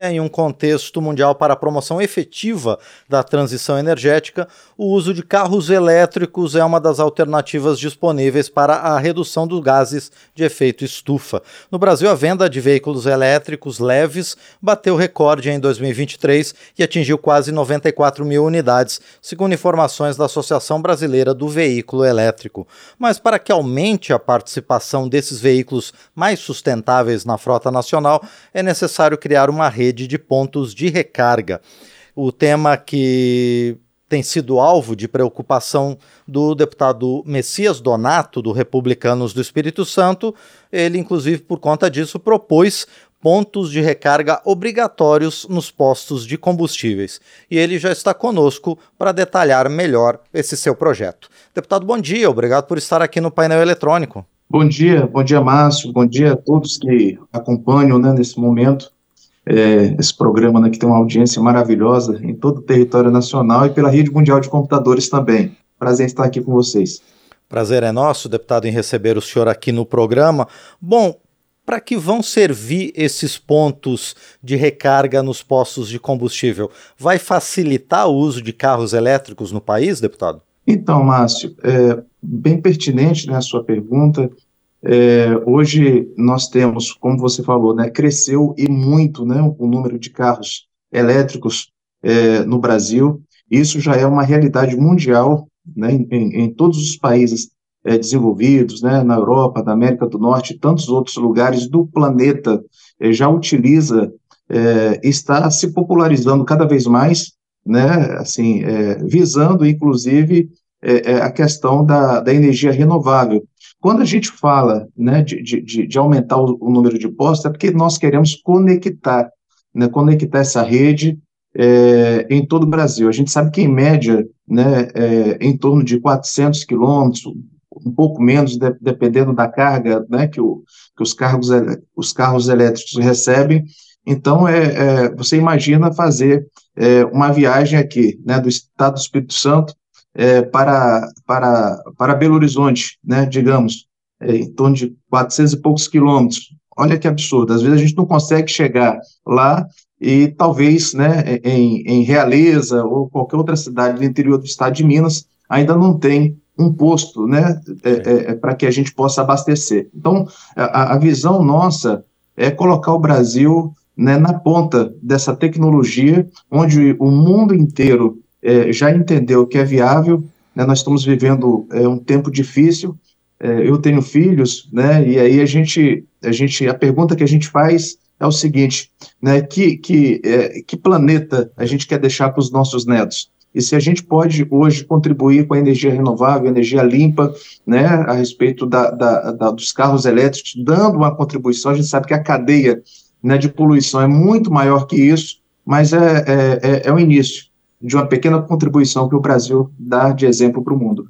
Em um contexto mundial para a promoção efetiva da transição energética, o uso de carros elétricos é uma das alternativas disponíveis para a redução dos gases de efeito estufa. No Brasil, a venda de veículos elétricos leves bateu recorde em 2023 e atingiu quase 94 mil unidades, segundo informações da Associação Brasileira do Veículo Elétrico. Mas para que aumente a participação desses veículos mais sustentáveis na frota nacional, é necessário criar uma rede rede de pontos de recarga. O tema que tem sido alvo de preocupação do deputado Messias Donato, do Republicanos do Espírito Santo. Ele, inclusive, por conta disso, propôs pontos de recarga obrigatórios nos postos de combustíveis. E ele já está conosco para detalhar melhor esse seu projeto. Deputado, bom dia, obrigado por estar aqui no painel eletrônico. Bom dia, bom dia, Márcio, bom dia a todos que acompanham né, nesse momento é, esse programa né, que tem uma audiência maravilhosa em todo o território nacional e pela rede mundial de computadores também. Prazer em estar aqui com vocês. Prazer é nosso, deputado, em receber o senhor aqui no programa. Bom, para que vão servir esses pontos de recarga nos postos de combustível? Vai facilitar o uso de carros elétricos no país, deputado? Então, Márcio, é bem pertinente né, a sua pergunta. É, hoje nós temos, como você falou, né, cresceu e muito né, o número de carros elétricos é, no Brasil. Isso já é uma realidade mundial né, em, em todos os países é, desenvolvidos, né, na Europa, na América do Norte e tantos outros lugares do planeta é, já utiliza, é, está se popularizando cada vez mais, né, assim, é, visando inclusive a questão da, da energia renovável. Quando a gente fala né, de, de, de aumentar o, o, número de postos, é porque nós queremos conectar, né, conectar essa rede é, em todo o Brasil. A gente sabe que, em média, né, é, em torno de 400 quilômetros, um pouco menos, de, dependendo da carga né, que, o, que os, carros, os carros elétricos recebem. Então, é, é você imagina fazer é, uma viagem aqui, né, do estado do Espírito Santo é, para, para, para Belo Horizonte, né, digamos, é, em torno de 400 e poucos quilômetros. Olha que absurdo, às vezes a gente não consegue chegar lá e talvez né, em, em Realeza ou qualquer outra cidade do interior do estado de Minas ainda não tem um posto né, é, é, é para que a gente possa abastecer. Então, a, a visão nossa é colocar o Brasil né, na ponta dessa tecnologia, onde o mundo inteiro é, já entendeu que é viável. Né, nós estamos vivendo é, um tempo difícil. É, eu tenho filhos, né? E aí a gente, a gente, a pergunta que a gente faz é o seguinte, né? Que que é, que planeta a gente quer deixar para os nossos netos? E se a gente pode hoje contribuir com a energia renovável, energia limpa, né, a respeito da, da, da, dos carros elétricos, dando uma contribuição, a gente sabe que a cadeia né, de poluição é muito maior que isso, mas é, é, é, é o início de uma pequena contribuição que o Brasil dá de exemplo para o mundo.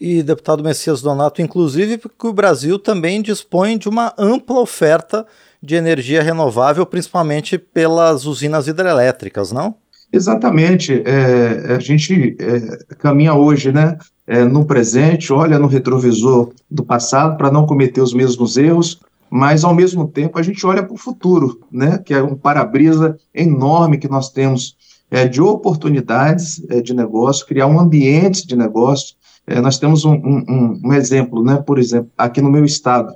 E, deputado Messias Donato, inclusive porque o Brasil também dispõe de uma ampla oferta de energia renovável, principalmente pelas usinas hidrelétricas, não? Exatamente. É, a gente é, caminha hoje né, é, no presente, olha no retrovisor do passado para não cometer os mesmos erros, mas ao mesmo tempo a gente olha para o futuro, né, que é um para-brisa enorme que nós temos é, de oportunidades é, de negócio, criar um ambiente de negócio. É, nós temos um, um, um, exemplo, né, por exemplo, aqui no meu estado,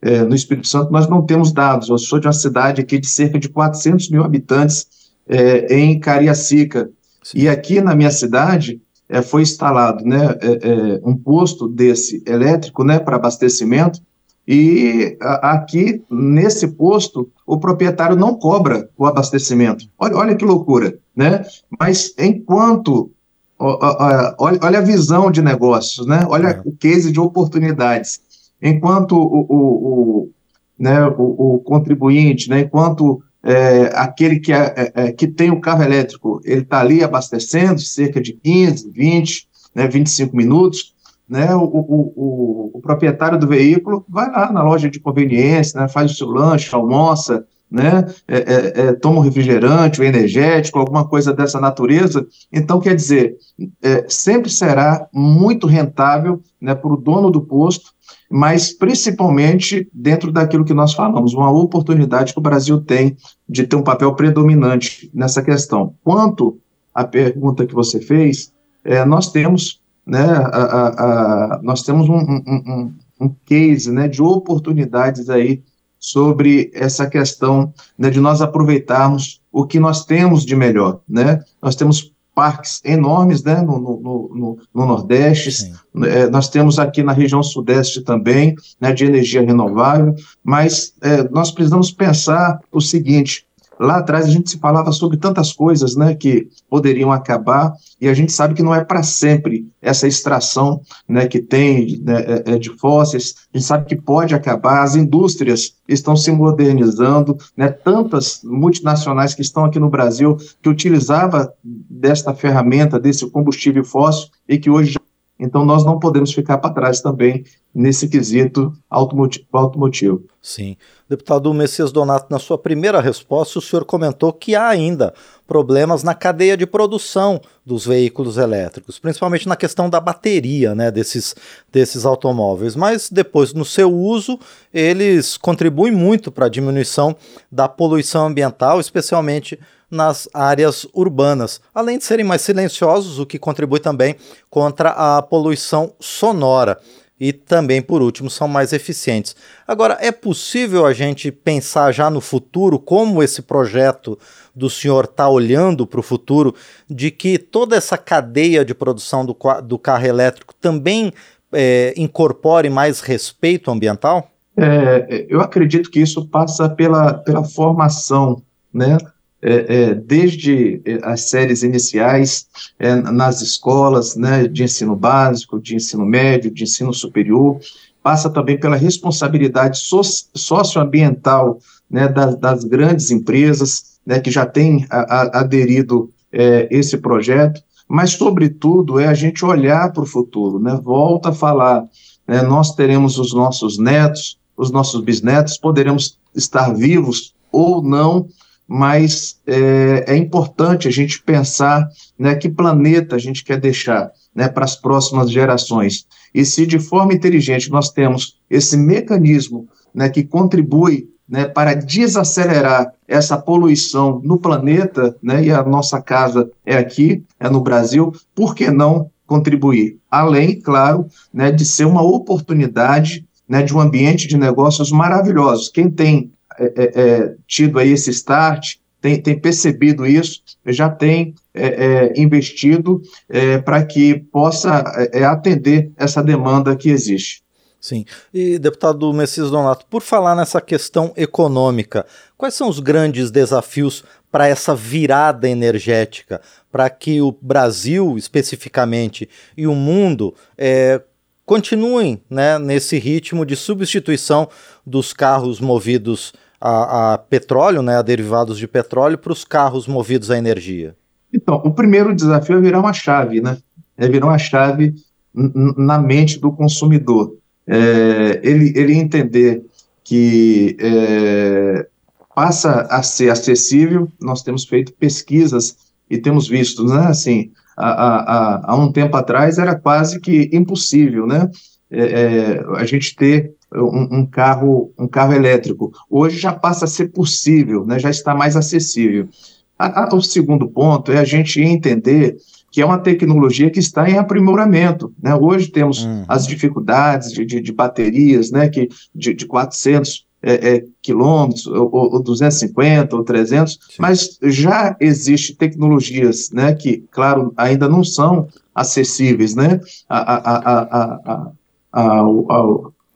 é, no Espírito Santo, nós não temos dados. Eu sou de uma cidade aqui de cerca de 400 mil habitantes é, em Cariacica. Sim. E aqui na minha cidade é, foi instalado né, um posto desse elétrico né, para abastecimento e aqui, nesse posto, o proprietário não cobra o abastecimento. Olha, olha que loucura, né? Mas enquanto. Olha, olha a visão de negócios, né? Olha é. o case de oportunidades. Enquanto o, o, o né, o, o, contribuinte, né, enquanto é, aquele que, é, é, é que tem o carro elétrico, ele está ali abastecendo cerca de 15, 20, né, 25 minutos, né, o, o, o, o, proprietário do veículo vai lá na loja de conveniência, né, faz o seu lanche, almoça, né, é, é, é, toma um refrigerante, um energético, alguma coisa dessa natureza. Então, quer dizer, é, sempre será muito rentável né, para o dono do posto, mas principalmente dentro daquilo que nós falamos, uma oportunidade que o Brasil tem de ter um papel predominante nessa questão. Quanto à pergunta que você fez, é, nós temos, né, a, a, a, nós temos um, um, um, um case né, de oportunidades aí sobre essa questão né, de nós aproveitarmos o que nós temos de melhor. Né? Nós temos parques enormes né, no, no, no, no Nordeste, é, nós temos aqui na região Sudeste também, né, de energia renovável, mas é, nós precisamos pensar o seguinte, Lá atrás a gente se falava sobre tantas coisas né, que poderiam acabar, e a gente sabe que não é para sempre essa extração né, que tem né, é, é, de fósseis, a gente sabe que pode acabar, as indústrias estão se modernizando, né, tantas multinacionais que estão aqui no Brasil que utilizava desta ferramenta, desse combustível fóssil, e que hoje então, nós não podemos ficar para trás também nesse quesito automotivo. automotivo. Sim. Deputado Messias Donato, na sua primeira resposta, o senhor comentou que há ainda problemas na cadeia de produção dos veículos elétricos, principalmente na questão da bateria né, desses, desses automóveis. Mas depois, no seu uso, eles contribuem muito para a diminuição da poluição ambiental, especialmente nas áreas urbanas, além de serem mais silenciosos, o que contribui também contra a poluição sonora. E também, por último, são mais eficientes. Agora, é possível a gente pensar já no futuro como esse projeto do senhor está olhando para o futuro, de que toda essa cadeia de produção do, do carro elétrico também é, incorpore mais respeito ambiental? É, eu acredito que isso passa pela, pela formação, né? É, é, desde é, as séries iniciais, é, nas escolas né, de ensino básico, de ensino médio, de ensino superior, passa também pela responsabilidade so socioambiental né, das, das, grandes empresas né, que já têm a, a, aderido é, esse projeto, mas, sobretudo, é a gente olhar para o futuro, né, volta a falar, né, nós teremos os nossos netos, os nossos bisnetos, poderemos estar vivos ou não, mas é, é, importante a gente pensar né, que planeta a gente quer deixar né, para as próximas gerações. E se de forma inteligente nós temos esse mecanismo né, que contribui né, para desacelerar essa poluição no planeta, né, e a nossa casa é aqui, é no Brasil, por que não contribuir? Além, claro, né, de ser uma oportunidade né, de um ambiente de negócios maravilhosos. Quem tem é, é, é, tido aí esse start, tem, tem percebido isso, já tem é, é investido para que possa atender essa demanda que existe. Sim. E, deputado Messias Donato, por falar nessa questão econômica, quais são os grandes desafios para essa virada energética, para que o Brasil, especificamente, e o mundo é, continuem né, nesse ritmo de substituição dos carros movidos a, a petróleo, né, a derivados de petróleo, para os carros movidos a energia? Então, o primeiro desafio é virar uma chave, né? É virar uma chave na mente do consumidor. É, ele, ele entender que é, passa a ser acessível, nós temos feito pesquisas e temos visto, né, assim, há, há, há um tempo atrás era quase que impossível, né, é, é a gente ter um, um, carro, um carro elétrico. Hoje já passa a ser possível, né, já está mais acessível. A, a, o segundo ponto é a gente entender que é uma tecnologia que está em aprimoramento. Né? Hoje temos uhum. as dificuldades de, de, de, baterias, né, que, de, de 400 é, é, quilômetros, ou, ou 250, ou 300, Sim. mas já existe tecnologias né, que, claro, ainda não são acessíveis né, a, a, a, a,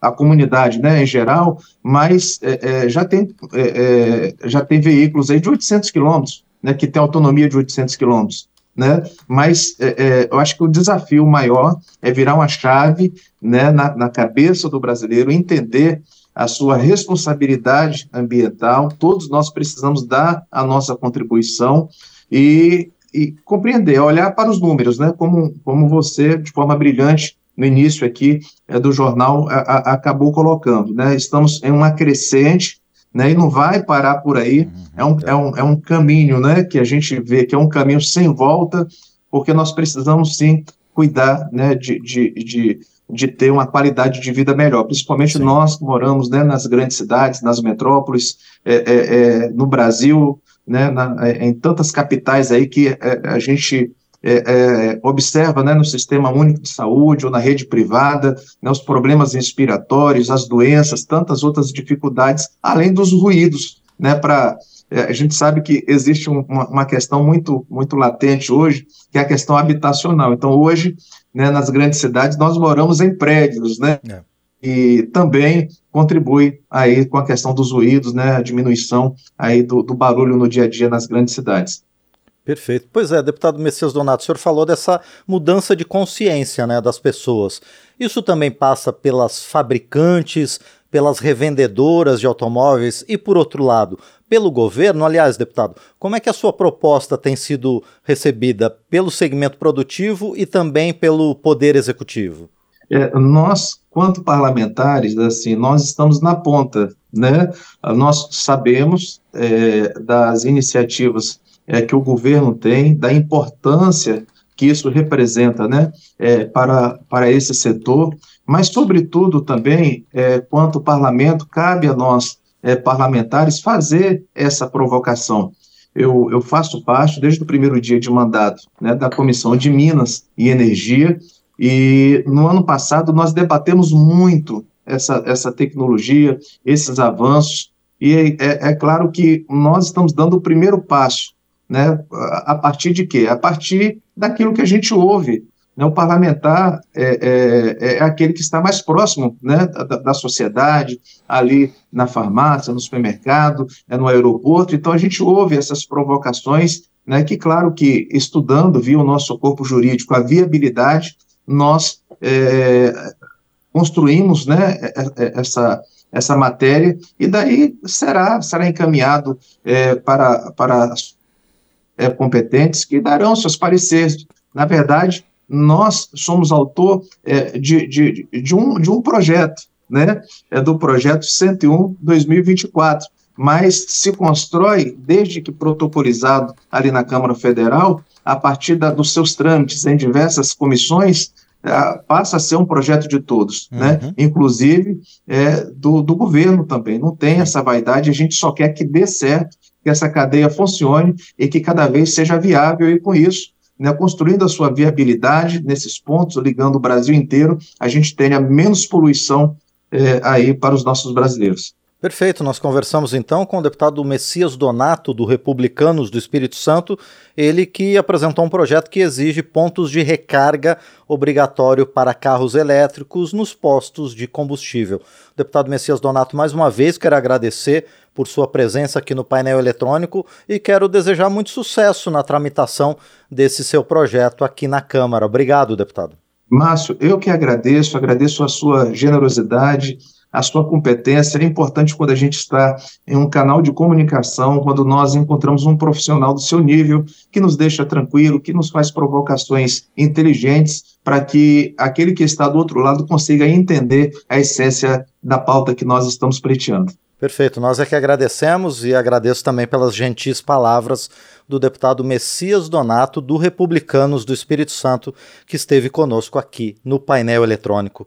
a comunidade né, em geral, mas é, é, já, tem, é, é já tem veículos aí de 800 quilômetros, né, que tem autonomia de 800 quilômetros. Né? Mas é, é, eu acho que o desafio maior é virar uma chave né, na, na cabeça do brasileiro, entender a sua responsabilidade ambiental, todos nós precisamos dar a nossa contribuição e, e compreender, olhar para os números, né, como, como você, de forma brilhante, no início aqui é, do jornal a, a, acabou colocando, né? Estamos em uma crescente, né? E não vai parar por aí. Uhum, é, um, é, um, é um caminho, né? Que a gente vê que é um caminho sem volta, porque nós precisamos sim cuidar, né? De, de, de de ter uma qualidade de vida melhor, principalmente Sim. nós que moramos né, nas grandes cidades, nas metrópoles, é, é, é, no Brasil, né, na, é, em tantas capitais aí que é, a gente é, observa né, no sistema único de saúde ou na rede privada, né, os problemas respiratórios, as doenças, tantas outras dificuldades, além dos ruídos, né, para a gente sabe que existe uma, uma, questão muito, muito latente hoje, que é a questão habitacional. Então, hoje, né, nas grandes cidades, nós moramos em prédios, né? É. E também contribui aí com a questão dos ruídos, né, a diminuição aí do, do barulho no dia a dia nas grandes cidades. Perfeito. Pois é, deputado Messias Donato, o senhor falou dessa mudança de consciência né, das pessoas. Isso também passa pelas fabricantes, pelas revendedoras de automóveis e, por outro lado, pelo governo. Aliás, deputado, como é que a sua proposta tem sido recebida pelo segmento produtivo e também pelo poder executivo? É, nós, quanto parlamentares, assim, nós estamos na ponta, né? Nós sabemos é, das iniciativas é, que o governo tem, da importância que isso representa, né, é, para, para esse setor, mas, sobretudo, também, é, quanto parlamento, cabe a nós, é, parlamentares, fazer essa provocação. Eu, eu, faço parte, desde o primeiro dia de mandato, né, da Comissão de Minas e Energia, e no ano passado nós debatemos muito essa, essa tecnologia, esses avanços, e é, é claro que nós estamos dando o primeiro passo, né, a partir de quê? A partir daquilo que a gente ouve né, o parlamentar é, é, é, aquele que está mais próximo né, da, da, sociedade, ali na farmácia, no supermercado, é no aeroporto. Então, a gente ouve essas provocações, né, que, claro, que estudando, via o nosso corpo jurídico, a viabilidade, nós é, construímos né, é, é, essa, essa matéria, e daí será, será encaminhado para, para competentes que darão seus pareceres. Na verdade, nós somos autor é, de, de, de, um, de um projeto, né? É do projeto 101-2024, mas se constrói, desde que protocolizado ali na Câmara Federal, a partir da, dos seus trâmites em diversas comissões, é, passa a ser um projeto de todos, uhum. né? inclusive é, do, do governo também. Não tem essa vaidade, a gente só quer que dê certo, que essa cadeia funcione e que cada vez seja viável, e com isso né, construindo a sua viabilidade nesses pontos, ligando o Brasil inteiro, a gente tenha menos poluição é, aí para os nossos brasileiros. Perfeito, nós conversamos então com o deputado Messias Donato, do Republicanos do Espírito Santo, ele que apresentou um projeto que exige pontos de recarga obrigatório para carros elétricos nos postos de combustível. Deputado Messias Donato, mais uma vez quero agradecer por sua presença aqui no painel eletrônico e quero desejar muito sucesso na tramitação desse seu projeto aqui na Câmara. Obrigado, deputado. Márcio, eu que agradeço, agradeço a sua generosidade a sua competência. É importante quando a gente está em um canal de comunicação, quando nós encontramos um profissional do seu nível, que nos deixa tranquilo, que nos faz provocações inteligentes, para que aquele que está do outro lado consiga entender a essência da pauta que nós estamos pleiteando. Perfeito, nós é que agradecemos e agradeço também pelas gentis palavras do deputado Messias Donato, do Republicanos do Espírito Santo, que esteve conosco aqui no painel eletrônico.